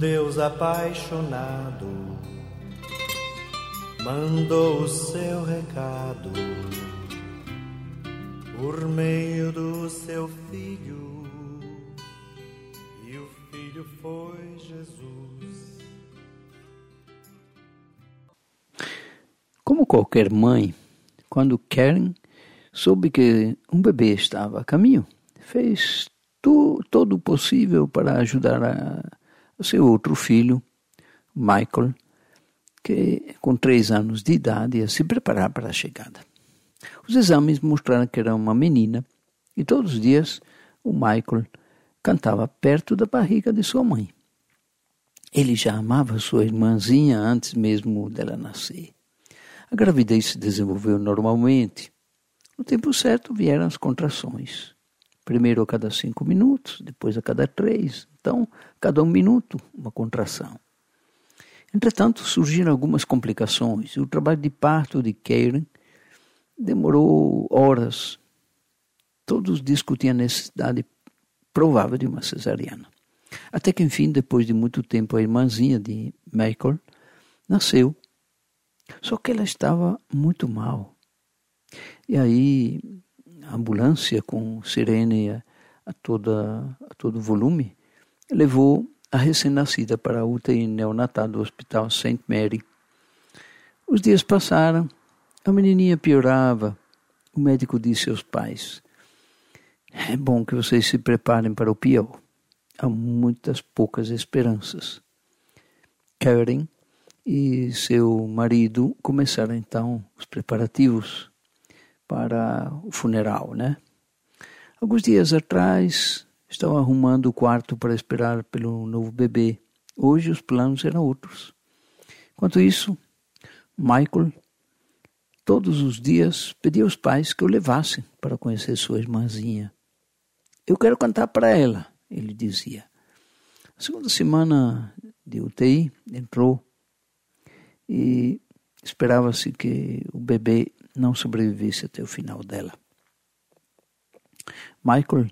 Deus apaixonado mandou o seu recado por meio do seu filho, e o filho foi Jesus. Como qualquer mãe, quando Karen soube que um bebê estava a caminho, fez tu, todo o possível para ajudar a, a seu outro filho, Michael, que com três anos de idade ia se preparar para a chegada. Os exames mostraram que era uma menina e todos os dias o Michael cantava perto da barriga de sua mãe. Ele já amava sua irmãzinha antes mesmo dela nascer. A gravidez se desenvolveu normalmente. No tempo certo vieram as contrações. Primeiro a cada cinco minutos, depois a cada três. Então, cada um minuto, uma contração. Entretanto, surgiram algumas complicações. O trabalho de parto de Karen demorou horas. Todos discutiam a necessidade provável de uma cesariana. Até que, enfim, depois de muito tempo, a irmãzinha de Michael nasceu. Só que ela estava muito mal. E aí, a ambulância com sirene a, toda, a todo volume levou a recém-nascida para a UTI neonatal do Hospital St. Mary. Os dias passaram, a menininha piorava. O médico disse aos pais: É bom que vocês se preparem para o pior. Há muitas poucas esperanças. Karen e seu marido começaram então os preparativos para o funeral, né? Alguns dias atrás, Estava arrumando o quarto para esperar pelo novo bebê. Hoje os planos eram outros. Enquanto isso, Michael todos os dias pedia aos pais que o levassem para conhecer sua irmãzinha. Eu quero cantar para ela, ele dizia. A segunda semana de UTI entrou e esperava-se que o bebê não sobrevivesse até o final dela. Michael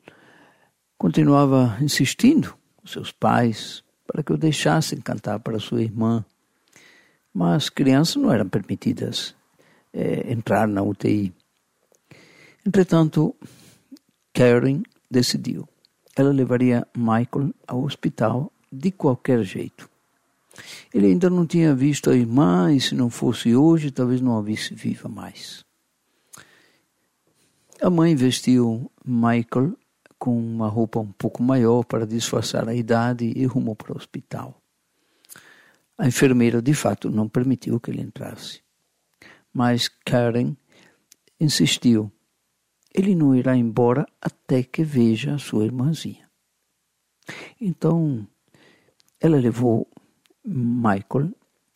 continuava insistindo com seus pais para que o deixassem cantar para sua irmã. Mas crianças não eram permitidas é, entrar na UTI. Entretanto, Karen decidiu. Ela levaria Michael ao hospital de qualquer jeito. Ele ainda não tinha visto a irmã e se não fosse hoje, talvez não a visse viva mais. A mãe vestiu Michael com uma roupa um pouco maior para disfarçar a idade e rumou para o hospital. A enfermeira, de fato, não permitiu que ele entrasse. Mas Karen insistiu. Ele não irá embora até que veja a sua irmãzinha. Então, ela levou Michael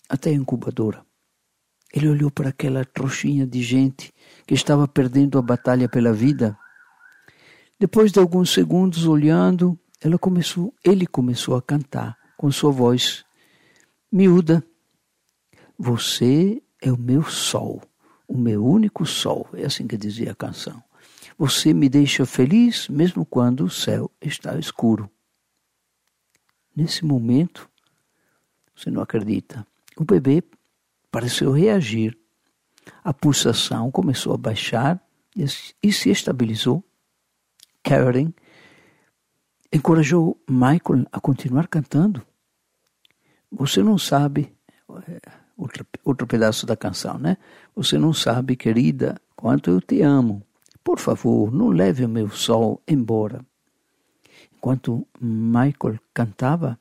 até a incubadora. Ele olhou para aquela trouxinha de gente que estava perdendo a batalha pela vida depois de alguns segundos olhando, ela começou, ele começou a cantar com sua voz miúda. Você é o meu sol, o meu único sol, é assim que dizia a canção. Você me deixa feliz mesmo quando o céu está escuro. Nesse momento, você não acredita, o bebê pareceu reagir. A pulsação começou a baixar e se estabilizou. Karen encorajou Michael a continuar cantando. Você não sabe, outro, outro pedaço da canção, né? Você não sabe, querida, quanto eu te amo. Por favor, não leve o meu sol embora. Enquanto Michael cantava,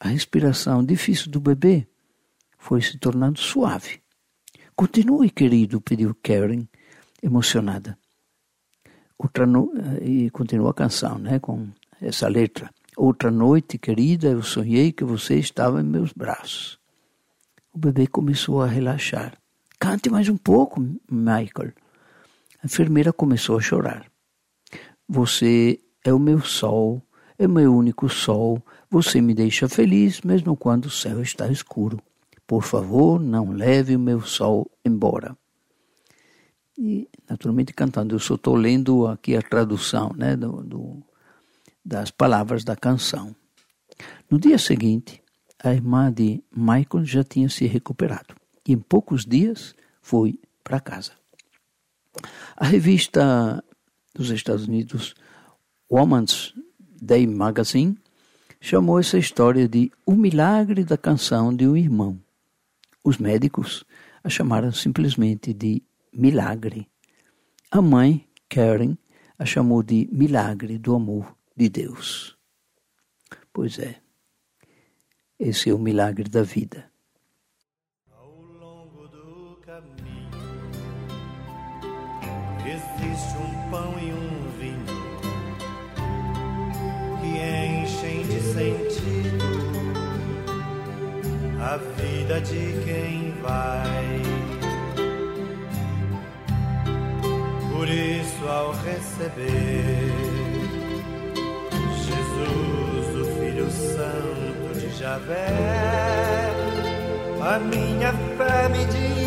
a respiração difícil do bebê foi se tornando suave. Continue, querido, pediu Karen, emocionada. Outra no... E continua a canção, né, com essa letra. Outra noite, querida, eu sonhei que você estava em meus braços. O bebê começou a relaxar. Cante mais um pouco, Michael. A enfermeira começou a chorar. Você é o meu sol, é meu único sol. Você me deixa feliz mesmo quando o céu está escuro. Por favor, não leve o meu sol embora e naturalmente cantando. Eu só estou lendo aqui a tradução né, do, do, das palavras da canção. No dia seguinte, a irmã de Michael já tinha se recuperado e em poucos dias foi para casa. A revista dos Estados Unidos, Woman's Day Magazine, chamou essa história de O Milagre da Canção de um Irmão. Os médicos a chamaram simplesmente de Milagre. A mãe, Karen, a chamou de Milagre do Amor de Deus. Pois é, esse é o milagre da vida. Ao longo do caminho existe um pão e um vinho que enchem de sentido a vida de quem vai. Receber. Jesus, o Filho Santo de Javé, a minha fé me diz